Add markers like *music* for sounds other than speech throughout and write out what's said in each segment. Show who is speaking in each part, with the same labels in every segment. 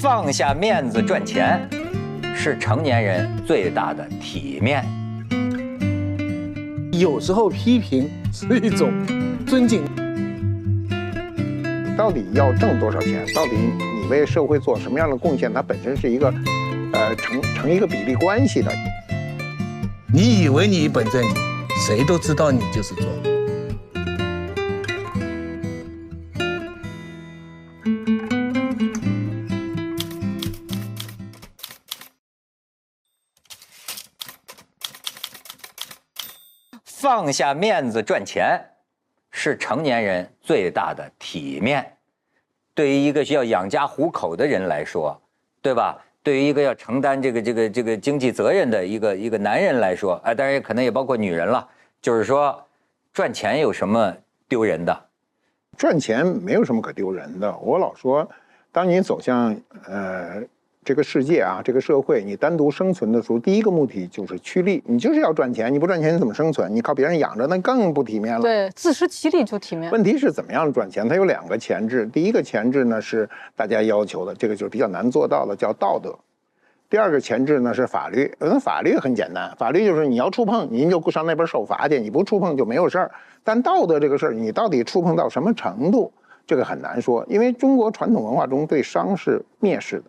Speaker 1: 放下面子赚钱，是成年人最大的体面。
Speaker 2: 有时候批评是一种尊敬。
Speaker 3: 到底要挣多少钱？到底你为社会做什么样的贡献？它本身是一个，呃，成成一个比例关系的。
Speaker 2: 你以为你本正经，谁都知道你就是装。
Speaker 1: 放下面子赚钱，是成年人最大的体面。对于一个需要养家糊口的人来说，对吧？对于一个要承担这个这个这个经济责任的一个一个男人来说，啊，当然也可能也包括女人了。就是说，赚钱有什么丢人的？
Speaker 3: 赚钱没有什么可丢人的。我老说，当你走向呃。这个世界啊，这个社会，你单独生存的时候，第一个目的就是趋利，你就是要赚钱，你不赚钱你怎么生存？你靠别人养着，那更不体面了。
Speaker 4: 对，自食其力就体面。
Speaker 3: 问题是怎么样赚钱？它有两个前置，第一个前置呢是大家要求的，这个就是比较难做到的，叫道德；第二个前置呢是法律。那法律很简单，法律就是你要触碰，您就上那边受罚去；你不触碰就没有事儿。但道德这个事儿，你到底触碰到什么程度，这个很难说，因为中国传统文化中对商是蔑视的。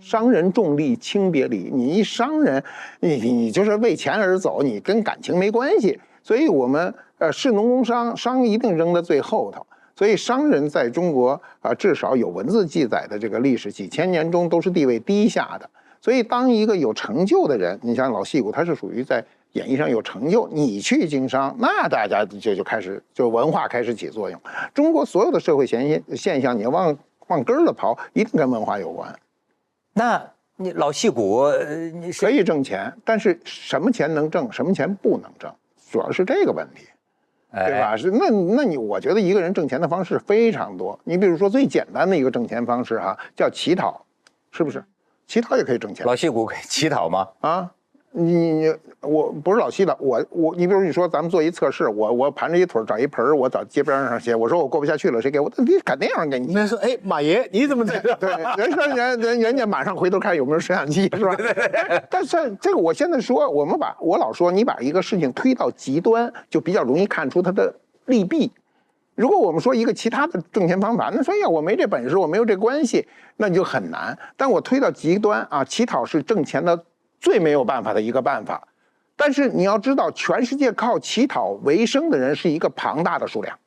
Speaker 3: 商人重利轻别离，你一商人，你你就是为钱而走，你跟感情没关系。所以，我们呃士农工商，商一定扔在最后头。所以，商人在中国啊，至少有文字记载的这个历史几千年中，都是地位低下的。所以，当一个有成就的人，你像老戏骨，他是属于在演艺上有成就，你去经商，那大家就就开始就文化开始起作用。中国所有的社会现现现象，你要往往根儿了刨，一定跟文化有关。
Speaker 1: 那你老戏骨，你
Speaker 3: 可以挣钱，但是什么钱能挣，什么钱不能挣，主要是这个问题，对吧？是那那你我觉得一个人挣钱的方式非常多。你比如说最简单的一个挣钱方式哈，叫乞讨，是不是？乞讨也可以挣钱。
Speaker 1: 老戏骨可以乞讨吗？啊。
Speaker 3: 你你我不是老西的，我我你比如你说咱们做一测试，我我盘着一腿找一盆我找街边上写，我说我过不下去了，谁给我？你肯定有人给你。
Speaker 2: 那说哎，马爷你怎么在这？
Speaker 3: 对，人说人人人家马上回头看有没有摄像机，是吧？*laughs* 但是这个我现在说，我们把我老说，你把一个事情推到极端，就比较容易看出它的利弊。如果我们说一个其他的挣钱方法，那说呀我没这本事，我没有这关系，那你就很难。但我推到极端啊，乞讨是挣钱的。最没有办法的一个办法，但是你要知道，全世界靠乞讨为生的人是一个庞大的数量，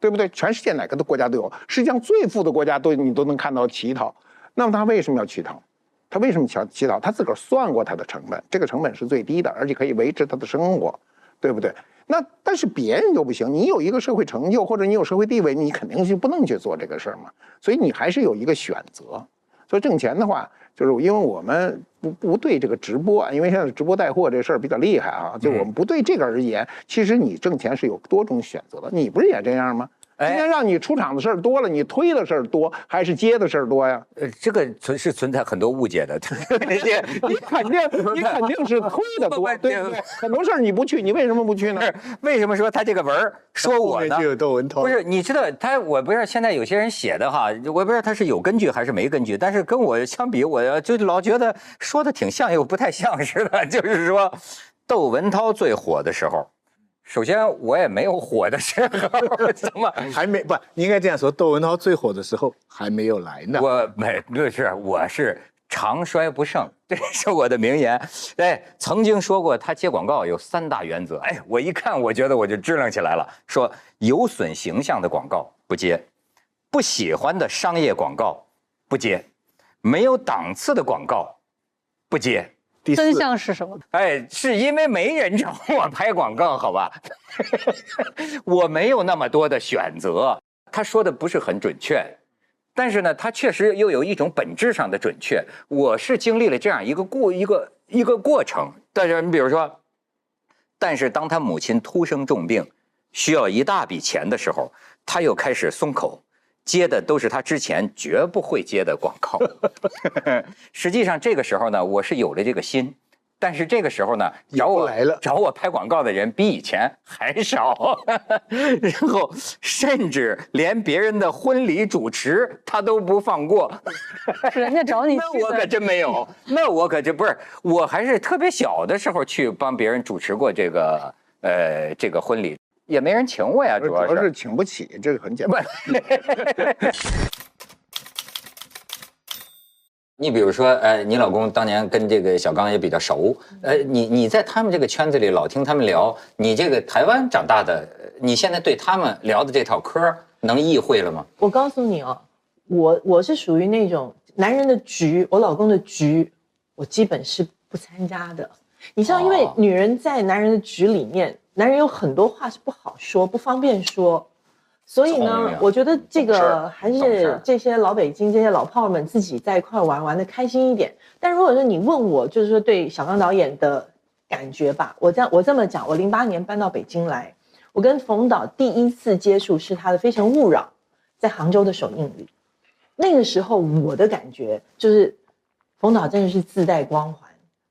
Speaker 3: 对不对？全世界哪个的国家都有，世界上最富的国家都你都能看到乞讨。那么他为什么要乞讨？他为什么乞乞讨？他自个儿算过他的成本，这个成本是最低的，而且可以维持他的生活，对不对？那但是别人就不行，你有一个社会成就或者你有社会地位，你肯定是不能去做这个事儿嘛。所以你还是有一个选择。所以挣钱的话。就是因为我们不不对这个直播，因为现在直播带货这事儿比较厉害啊，就我们不对这个而言，其实你挣钱是有多种选择的，你不是也这样吗？今天让你出场的事儿多了，你推的事儿多还是接的事儿多呀？呃，
Speaker 1: 这个存是存在很多误解的。*laughs*
Speaker 3: 你肯定 *laughs* 你肯定是推的多，*laughs* 对不对？很多事儿你不去，你为什么不去呢？
Speaker 1: 为什么说他这个文儿说我呢？
Speaker 2: 就有窦文涛。
Speaker 1: 不是，你知道他，我不知道现在有些人写的哈，我不知道他是有根据还是没根据，但是跟我相比，我就老觉得说的挺像又不太像似的。就是说，窦文涛最火的时候。首先，我也没有火的时候，怎么 *laughs*
Speaker 2: 还没不？你应该这样说，窦文涛最火的时候还没有来呢。
Speaker 1: 我没，不是，我是长衰不盛，这是我的名言。哎，曾经说过，他接广告有三大原则。哎，我一看，我觉得我就支棱起来了，说有损形象的广告不接，不喜欢的商业广告不接，没有档次的广告不接。
Speaker 4: 真相是什么？
Speaker 1: 哎，是因为没人找我拍广告，好吧？*laughs* 我没有那么多的选择。他说的不是很准确，但是呢，他确实又有一种本质上的准确。我是经历了这样一个过一个一个过程。但是你比如说，但是当他母亲突生重病，需要一大笔钱的时候，他又开始松口。接的都是他之前绝不会接的广告。*laughs* 实际上，这个时候呢，我是有了这个心，但是这个时候呢，找我
Speaker 3: 来了。
Speaker 1: 找我拍广告的人比以前还少，*laughs* 然后甚至连别人的婚礼主持他都不放过。
Speaker 4: 人家找你
Speaker 1: 那我可，真没有，那我可真不是，我还是特别小的时候去帮别人主持过这个呃这个婚礼，也没人请我呀，主要是
Speaker 3: 主要是请不起，这个很简单。*laughs*
Speaker 1: 你比如说，呃，你老公当年跟这个小刚也比较熟，呃，你你在他们这个圈子里老听他们聊，你这个台湾长大的，呃你现在对他们聊的这套嗑能意会了吗？
Speaker 5: 我告诉你哦，我我是属于那种男人的局，我老公的局，我基本是不参加的。你知道，因为
Speaker 1: 哦
Speaker 5: 女人在男人的局里面，男人有很多话是不好说、不方便说，所以呢，我觉得这个还是这些老北京这些老炮儿们自己在一块玩玩的开心一点。但如果说你问我，就是说对小刚导演的感觉吧，我这样我这么讲，我零八年搬到北京来，我跟冯导第一次接触是他的《非诚勿扰》在杭州的首映礼。那个时候我的感觉就是，冯导真的是自带光环，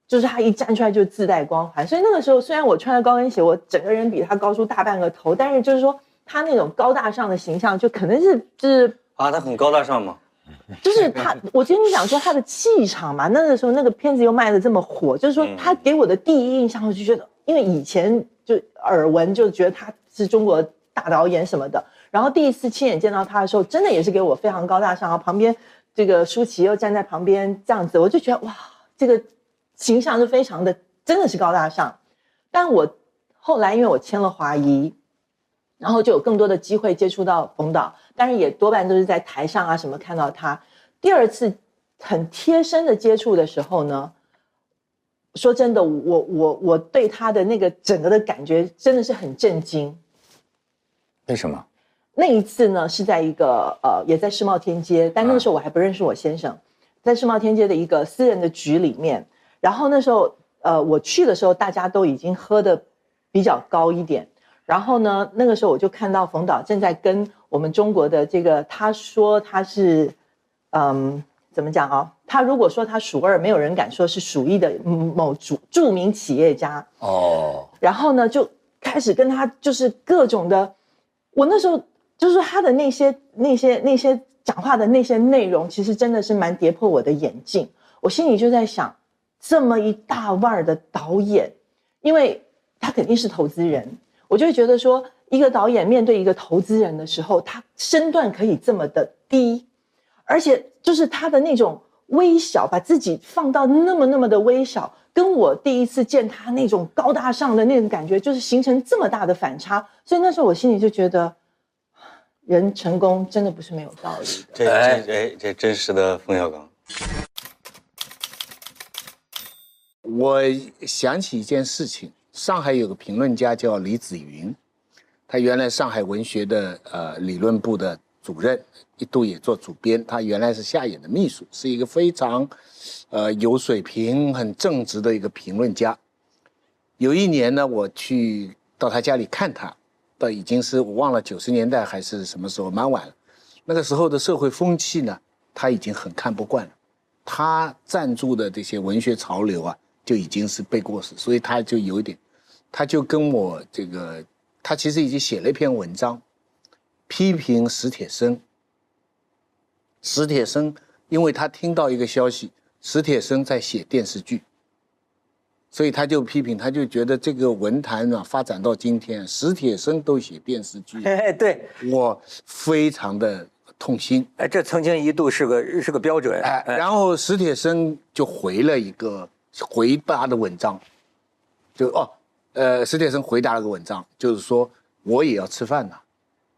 Speaker 5: 就是他一站出来就自带光环。所以那个时候虽然我穿着高跟鞋，我整个人比他高出大半个头，但是就是说他那种高大上的形象，就可能是就是
Speaker 6: 啊，他很高大上吗？*laughs*
Speaker 5: 就是他，我跟你想说他的气场嘛，那个时候那个片子又卖的这么火，就是说他给我的第一印象，我就觉得，因为以前就耳闻就觉得他是中国大导演什么的，然后第一次亲眼见到他的时候，真的也是给我非常高大上，然后旁边这个舒淇又站在旁边这样子，我就觉得哇，这个形象是非常的，真的是高大上。但我后来因为我签了华谊，然后就有更多的机会接触到冯导，但是也多半都是在台上啊什么看到他。第二次很贴身的接触的时候呢，说真的，我我我对他的那个整个的感觉真的是很震惊。
Speaker 1: 为什么？
Speaker 5: 那一次呢是在一个呃也在世贸天阶，但那个时候我还不认识我先生，在世贸天阶的一个私人的局里面，然后那时候呃我去的时候大家都已经喝的比较高一点，然后呢那个时候我就看到冯导正在跟我们中国的这个他说他是嗯怎么讲啊？他如果说他数二，没有人敢说是数一的嗯某著著名企业家，
Speaker 1: 哦，
Speaker 5: 然后呢，就开始跟他就是各种的，我那时候就是他的那些那些那些讲话的那些内容，其实真的是蛮跌破我的眼镜。我心里就在想，这么一大腕儿的导演，因为他肯定是投资人，我就会觉得说，一个导演面对一个投资人的时候，他身段可以这么的低，而且就是他的那种微小，把自己放到那么那么的微小，跟我第一次见他那种高大上的那种感觉，就是形成这么大的反差。所以那时候我心里就觉得，*sighs* 人成功真的不是没有道理的。
Speaker 6: 这这这真实的冯小刚，
Speaker 2: 我想起一件事情，上海有个评论家叫李子云，他原来上海文学的呃理论部的主任，一度也做主编。他原来是夏衍的秘书，是一个非常呃有水平、很正直的一个评论家。有一年呢，我去到他家里看他，到已经是我忘了九十年代还是什么时候，蛮晚了。那个时候的社会风气呢，他已经很看不惯了。他赞助的这些文学潮流啊，就已经是背过时，所以他就有一点，他就跟我这个，他其实已经写了一篇文章，批评史铁生。史铁生，因为他听到一个消息，史铁生在写电视剧，所以他就批评，他就觉得这个文坛啊发展到今天，史铁生都写电视剧，
Speaker 1: 哎，对，
Speaker 2: 我非常的痛心。
Speaker 1: 哎，这曾经一度是个是个标准，
Speaker 2: 哎，然后史铁生就回了一个回答的文章，就哦，呃，史铁生回答了个文章，就是说我也要吃饭呐、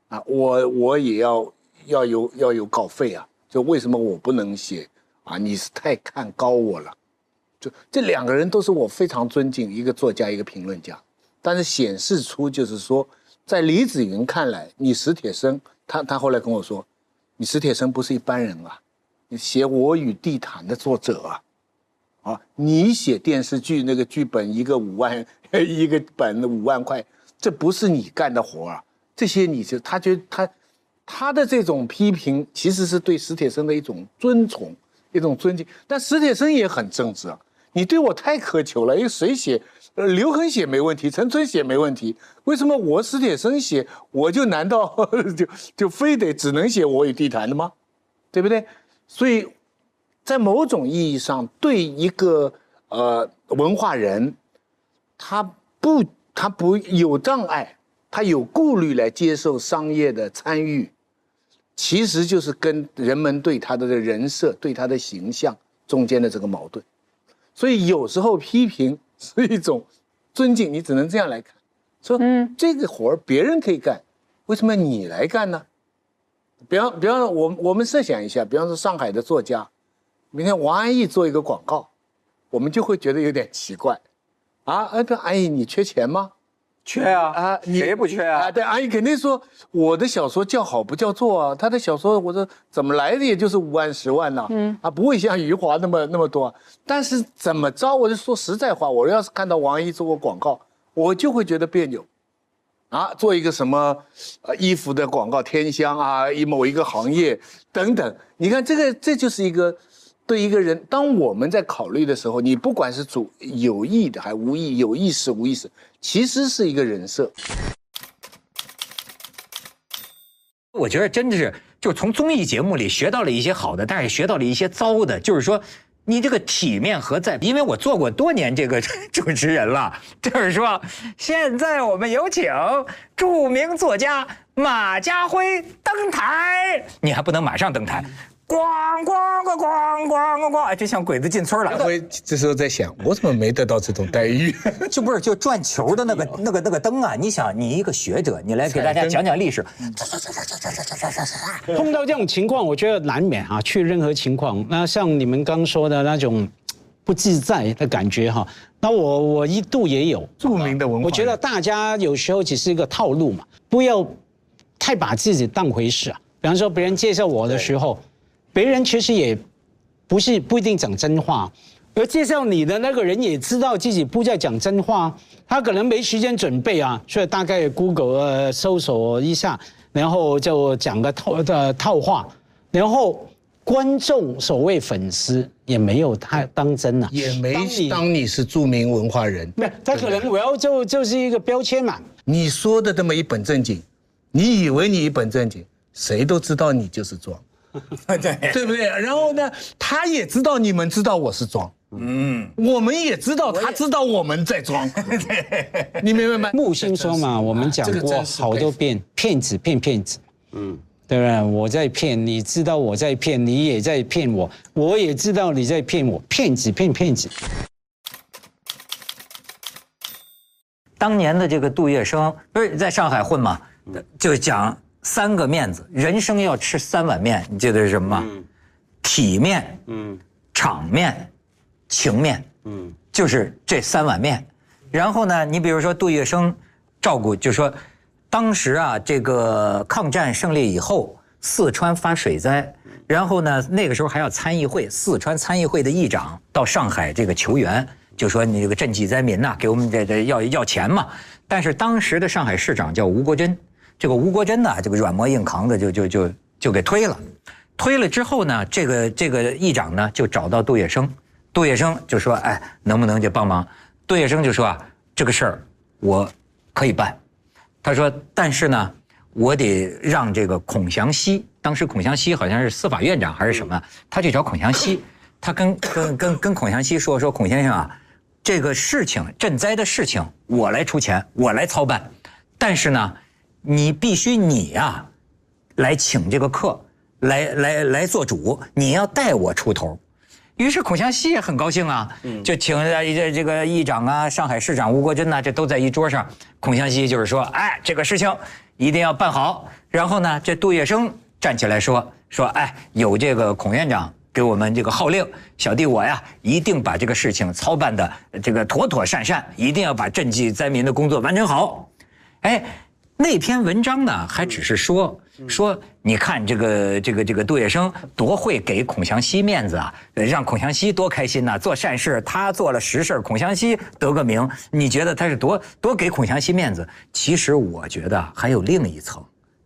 Speaker 2: 啊，我我也要要有要有稿费啊，就为什么我不能写？啊？你是太看高我了，就这两个人都是我非常尊敬，一个作家，一个评论家，但是显示出就是说，在李子云看来，你史铁生，他他后来跟我说，你史铁生不是一般人啊。你写《我与地毯》的作者啊，啊，你写电视剧那个剧本一个五万，*laughs* 一个本五万块，这不是你干的活啊！这些你就他觉得他他的这种批评其实是对史铁生的一种尊崇，一种尊敬。但史铁生也很正直啊，你对我太苛求了，因为谁写，呃，刘恒写没问题，陈春写没问题，为什么我史铁生写，我就难道 *laughs* 就就非得只能写我与地坛的吗？对不对？所以，在某种意义上，对一个呃文化人，他不他不有障碍，他有顾虑来接受商业的参与，其实就是跟人们对他的人设、对他的形象中间的这个矛盾。所以有时候批评 *laughs* 是一种尊敬，你只能这样来看，说
Speaker 4: 嗯
Speaker 2: 这个活儿别人可以干，为什么你来干呢？比方，比方说，我我们设想一下，比方说上海的作家，明天王安忆做一个广告，我们就会觉得有点奇怪，啊，哎，对，安忆你缺钱吗？
Speaker 1: 缺啊
Speaker 2: 啊，你
Speaker 1: 谁不缺啊
Speaker 2: 啊，？对，安忆肯定说我的小说叫好不叫座啊，他的小说我说怎么来的也就是五万十万呐、嗯，啊，不会像余华那么那么多啊。但是怎么着，我就说实在话，我要是看到王安忆做过广告，我就会觉得别扭。啊，做一个什么呃衣服的广告，天香啊，一某一个行业等等，你看这个这就是一个对一个人，当我们在考虑的时候，你不管是主有意的还是无意，有意识无意识，其实是一个人设。
Speaker 1: 我觉得真的是，就从综艺节目里学到了一些好的，但是学到了一些糟的。就是说，你这个体面何在？因为我做过多年这个 *laughs* 主持人了，就是说，现在我们有请著名作家马家辉登台，你还不能马上登台。咣咣咣咣咣咣咣，就像鬼子进村了。
Speaker 2: 我这时候在想，我怎么没得到这种待遇？*laughs*
Speaker 1: 就不是就转球的那个 *laughs* 那个那个灯啊！你想，你一个学者，你来给大家讲讲历史。*laughs*
Speaker 7: 碰到这种情况，我觉得难免啊，去任何情况，那像你们刚说的那种不自在的感觉哈，那我我一度也有。
Speaker 2: 著名的文化
Speaker 7: 我觉得大家有时候只是一个套路嘛，不要太把自己当回事啊。比方说，别人介绍我的时候，别人其实也不是不一定讲真话，而介绍你的那个人也知道自己不在讲真话，他可能没时间准备啊，所以大概 Google 呃搜索一下，然后就讲个套的套话，然后观众所谓粉丝也没有太当真啊，
Speaker 2: 也没
Speaker 7: 当你
Speaker 2: 当你是著名文化人，
Speaker 7: 没有，他可能我要就就是一个标签嘛。
Speaker 2: 你说的这么一本正经，你以为你一本正经，谁都知道你就是装，*laughs*
Speaker 1: 对，
Speaker 2: 对不对？然后呢，他也知道你们知道我是装，嗯，我们也知道他知道我们在装，*laughs* 你明白吗？
Speaker 7: 木星说嘛，我们讲过好多遍，骗子骗骗子，嗯，对不对？我在骗，你知道我在骗，你也在骗我，我也知道你在骗我，骗子骗骗子。
Speaker 1: 当年的这个杜月笙不是在上海混嘛，就讲三个面子，人生要吃三碗面，你记得是什么吗？体面、
Speaker 6: 嗯
Speaker 1: 场面、情面，
Speaker 6: 嗯
Speaker 1: 就是这三碗面。然后呢，你比如说杜月笙照顾，就说当时啊，这个抗战胜利以后，四川发水灾，然后呢，那个时候还要参议会，四川参议会的议长到上海这个求援，就说你这个赈济灾民呐、给我们这这要要钱嘛。但是当时的上海市长叫吴国桢，这个吴国桢呢，这个软磨硬扛的就就就就给推了。推了之后呢，这个这个议长呢就找到杜月笙，杜月笙就说：“哎，能不能就帮忙？”杜月笙就说：“啊，这个事儿我可以办。”他说：“但是呢，我得让这个孔祥熙，当时孔祥熙好像是司法院长还是什么，他去找孔祥熙，他跟跟跟跟孔祥熙说说，孔先生啊，这个事情赈灾的事情我来出钱，我来操办，但是呢，你必须你呀、来请这个客，来来来做主，你要带我出头。于是孔祥熙也很高兴啊，就请了这这个议长啊、上海市长吴国桢呐，这都在一桌上。孔祥熙就是说，哎，这个事情一定要办好。然后呢，这杜月笙站起来说说，哎，有这个孔院长给我们这个号令，小弟我呀，一定把这个事情操办的这个妥妥善善，一定要把赈济灾民的工作完成好。哎，那篇文章呢，还只是说说，你看这个这个这个杜月笙多会给孔祥熙面子啊，呃让孔祥熙多开心呐、做善事他做了实事孔祥熙得个名，你觉得他是多多给孔祥熙面子？其实我觉得还有另一层，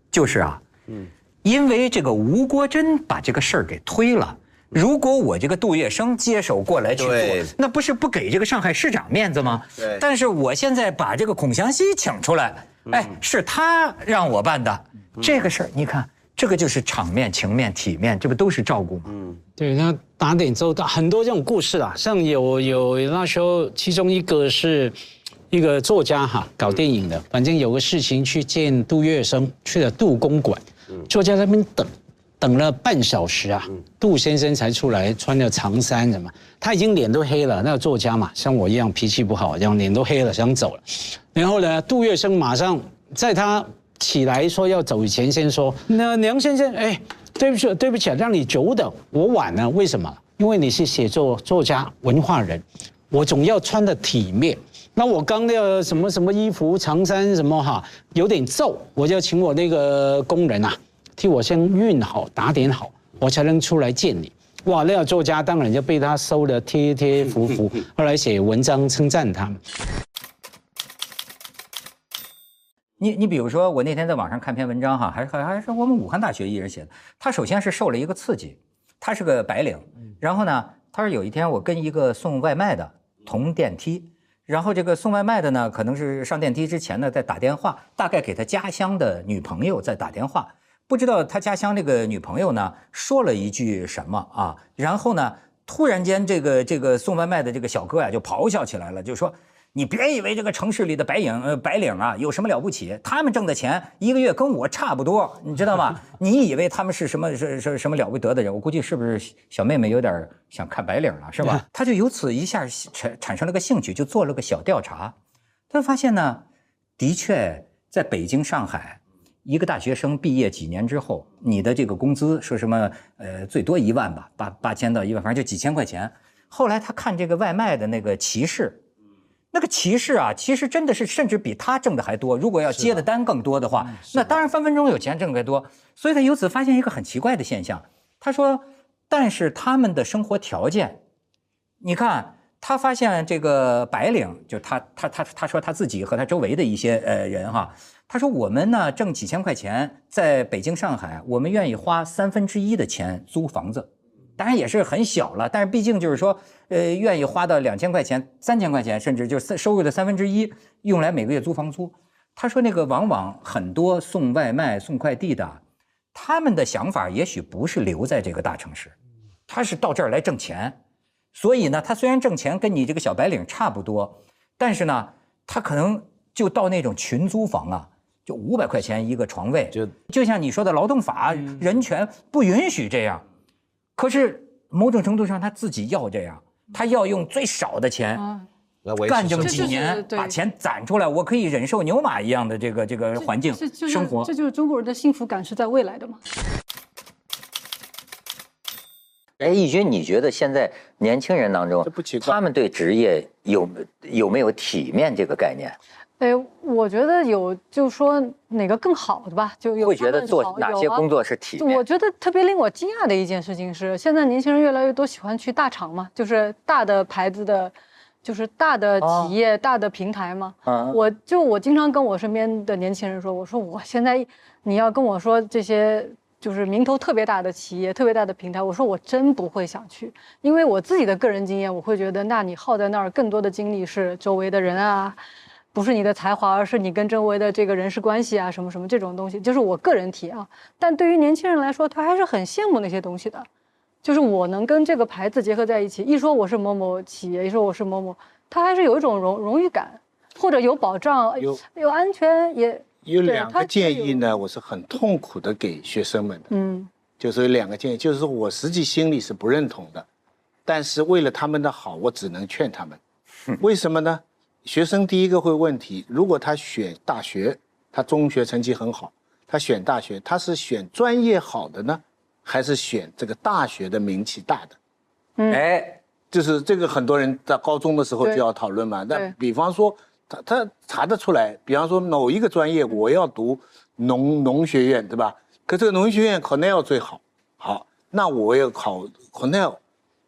Speaker 1: 就是啊，嗯。因为这个吴国桢把这个事儿给推了，如果我这个杜月笙接手过来去做，那不是不给这个上海市长面子吗？
Speaker 8: 对。
Speaker 1: 但是我现在把这个孔祥熙请出来，哎，是他让我办的，这个事儿你看，这个就是场面、情面、体面，这不都是照顾吗？
Speaker 7: 对，那打点周到，很多这种故事啊，像有有那时候，其中一个是一个作家哈，搞电影的，反正有个事情去见杜月笙，去了杜公馆，作家在那边等，等了半小时啊，杜先生才出来，穿着长衫什么，他已经脸都黑了，那个作家嘛，像我一样脾气不好，这样脸都黑了，想走了，然后呢，杜月笙马上在他起来说要走以前，先说：“那梁先生，哎，对不起，对不起，让你久等，我晚了，为什么？因为你是写作作家、文化人，我总要穿的体面。那我刚的什么什么衣服、长衫什么哈，有点皱，我就请我那个工人啊，替我先熨好、打点好，我才能出来见你。”哇，那个作家当然就被他收的贴贴服服，*laughs* 后来写文章称赞他们。
Speaker 1: 你你比如说，我那天在网上看篇文章哈，还还还是我们武汉大学一人写的。他首先是受了一个刺激，他是个白领，然后呢，他说有一天我跟一个送外卖的同电梯，然后这个送外卖的呢，可能是上电梯之前呢在打电话，大概给他家乡的女朋友在打电话，不知道他家乡那个女朋友呢说了一句什么啊，然后呢，突然间这个这个送外卖的这个小哥呀就咆哮起来了，就说。你别以为这个城市里的白领呃白领啊有什么了不起，他们挣的钱一个月跟我差不多，你知道吗？*laughs* 你以为他们是什么是是什么了不得的人？我估计是不是小妹妹有点想看白领了，是吧？*laughs* 他就由此一下产产生了个兴趣，就做了个小调查，他发现呢，的确在北京、上海，一个大学生毕业几年之后，你的这个工资说什么呃最多一万吧，八八千到一万，反正就几千块钱。后来他看这个外卖的那个骑士。那个骑士啊，其实真的是甚至比他挣的还多。如果要接的单更多的话，那当然分分钟有钱挣得多。所以他由此发现一个很奇怪的现象，他说，但是他们的生活条件，你看，他发现这个白领，就他他他他说他自己和他周围的一些呃人哈，他说我们呢挣几千块钱，在北京上海，我们愿意花三分之一的钱租房子。当然也是很小了，但是毕竟就是说，呃，愿意花到两千块钱、三千块钱，甚至就是收入的三分之一，用来每个月租房租。他说那个往往很多送外卖、送快递的，他们的想法也许不是留在这个大城市，他是到这儿来挣钱。所以呢，他虽然挣钱跟你这个小白领差不多，但是呢，他可能就到那种群租房啊，就五百块钱一个床位，
Speaker 8: 就
Speaker 1: 就像你说的劳动法、人权不允许这样。可是某种程度上，他自己要这样，他要用最少的钱
Speaker 8: 来
Speaker 1: 干这么几年，把钱攒出来，我可以忍受牛马一样的这个这个环境
Speaker 4: 这就是
Speaker 1: 生活
Speaker 4: 这。就是中国人的幸福感是在未来的嘛？
Speaker 1: 哎，义军，你觉得现在年轻人当中他们对职业有有没有体面这个概念？
Speaker 4: 哎，我觉得有，就说哪个更好的吧，就有
Speaker 1: 会觉得做哪些工作是体面？
Speaker 4: 我觉得特别令我惊讶的一件事情是，现在年轻人越来越多喜欢去大厂嘛，就是大的牌子的，就是大的企业、大的平台嘛。
Speaker 1: 嗯
Speaker 4: 我就我经常跟我身边的年轻人说，我说我现在你要跟我说这些就是名头特别大的企业、特别大的平台，我说我真不会想去，因为我自己的个人经验，我会觉得，那你耗在那儿更多的精力是周围的人啊。不是你的才华，而是你跟周围的这个人事关系啊，什么什么这种东西，就是我个人提啊。但对于年轻人来说，他还是很羡慕那些东西的，就是我能跟这个牌子结合在一起。一说我是某某企业，一说我是某某，他还是有一种荣荣誉感，或者有保障，
Speaker 2: 有
Speaker 4: 有安全，也对
Speaker 2: 有两个建议呢，我是很痛苦的给学生们的，
Speaker 4: 嗯
Speaker 2: 就是有两个建议，就是说我实际心里是不认同的，但是为了他们的好，我只能劝他们。为什么呢？学生第一个会问题，如果他选大学，他中学成绩很好，他选大学，他是选专业好的呢，还是选这个大学的名气大的？
Speaker 1: 嗯哎，
Speaker 2: 就是这个很多人在高中的时候就要讨论嘛。那比方说，他他查得出来，比方说某一个专业我要读农农学院，对吧？可这个农学院 Cornell 最好，好，那我要考 Cornell，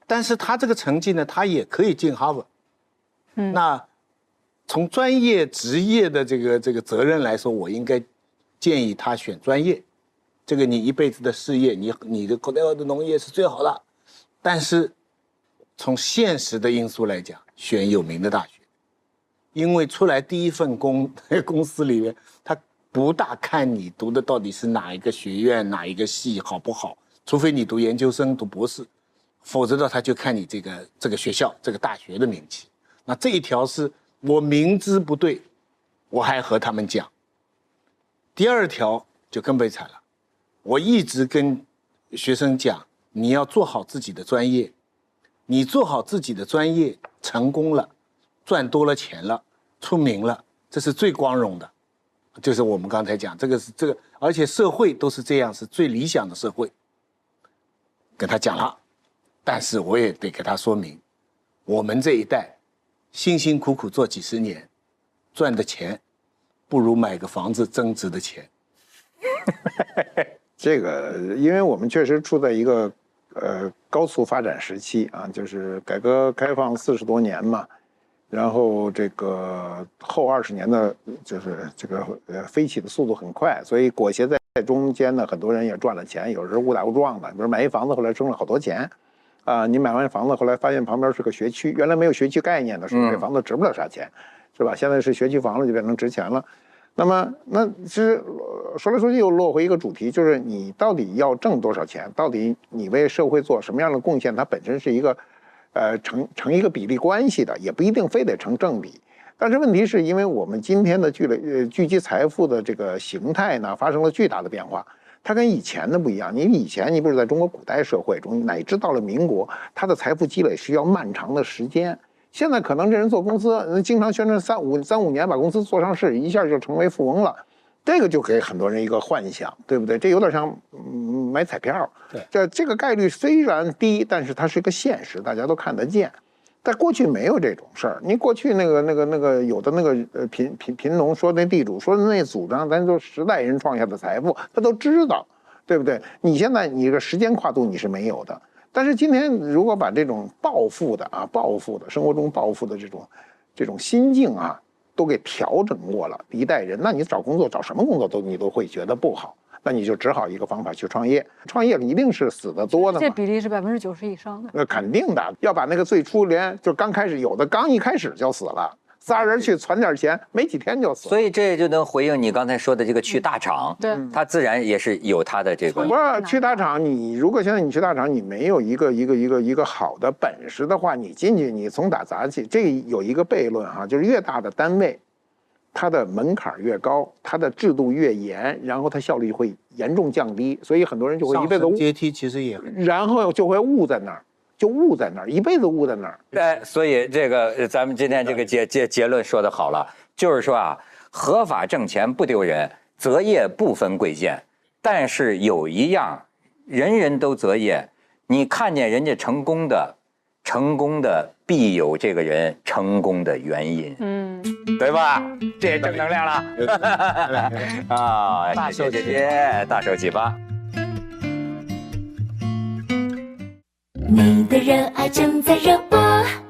Speaker 2: 但是他这个成绩呢，他也可以进 Harvard。
Speaker 4: 嗯
Speaker 2: 那从专业职业的这个这个责任来说，我应该建议他选专业。这个你一辈子的事业，你你的 Cornell 的农业是最好的，但是从现实的因素来讲，选有名的大学，因为出来第一份工，*laughs* 公司里面他不大看你读的到底是哪一个学院、哪一个系好不好，除非你读研究生、读博士，否则的他就看你这个这个学校、这个大学的名气。那这一条是我明知不对，我还和他们讲。第二条就更悲惨了，我一直跟学生讲，你要做好自己的专业，你做好自己的专业，成功了，赚多了钱了，出名了，这是最光荣的，就是我们刚才讲这个是这个，而且社会都是这样，是最理想的社会。跟他讲了，但是我也得给他说明，我们这一代辛辛苦苦做几十年，赚的钱。不如买个房子增值的钱。*laughs*
Speaker 3: 这个，因为我们确实处在一个呃高速发展时期啊，就是改革开放四十多年嘛，然后这个后二十年的，就是这个呃飞起的速度很快，所以裹挟在中间呢，很多人也赚了钱，有时候误打误撞的，比如买一房子后来挣了好多钱，啊，你买完房子后来发现旁边是个学区，原来没有学区概念的时候，这房子值不了啥钱，是吧？现在是学区房了，就变成值钱了。那么，那其实说来说去又落回一个主题，就是你到底要挣多少钱？到底你为社会做什么样的贡献？它本身是一个，呃，成成一个比例关系的，也不一定非得成正比。但是问题是因为我们今天的聚累呃聚集财富的这个形态呢，发生了巨大的变化，它跟以前的不一样。你以前你比如在中国古代社会中，乃至到了民国，它的财富积累需要漫长的时间。现在可能这人做公司，经常宣传三五三五年把公司做上市，一下就成为富翁了，这个就给很多人一个幻想，对不对？这有点像买彩票。
Speaker 2: 对，
Speaker 3: 这这个概率虽然低，但是它是一个现实，大家都看得见。在过去没有这种事儿，你过去那个那个那个有的那个呃贫贫贫农说那地主说的那主张，咱都十代人创下的财富，他都知道，对不对？你现在你这个时间跨度你是没有的。但是今天，如果把这种暴富的啊，暴富的生活中暴富的这种，这种心境啊，都给调整过了，一代人，那你找工作找什么工作都你都会觉得不好，那你就只好一个方法去创业，创业一定是死的多的
Speaker 4: 这比例是百分之九十以上的。
Speaker 3: 那肯定的，要把那个最初连就刚开始有的刚一开始就死了。仨人去存点钱，没几天就死。
Speaker 1: 所以这就能回应你刚才说的这个去大厂，
Speaker 4: 对，
Speaker 1: 他自然也是有他的这个。
Speaker 3: 不是去大厂，你如果现在你去大厂，你没有一个一个一个一个好的本事的话，你进去你从打杂去，这有一个悖论哈，就是越大的单位，它的门槛越高，它的制度越严，然后它效率会严重降低，所以很多人就会一辈子
Speaker 2: 阶梯其实也，
Speaker 3: 然后就会误在那儿。就误在那儿，一辈子误在那儿。
Speaker 1: 哎，所以这个咱们今天这个结结结论说的好了，就是说啊，合法挣钱不丢人，择业不分贵贱，但是有一样，人人都择业，你看见人家成功的，成功的必有这个人成功的原因，嗯，*laughs* 对吧？这也正能量了，*laughs* 啊，大手姐姐，大手启发。
Speaker 8: 你的热爱正在热播。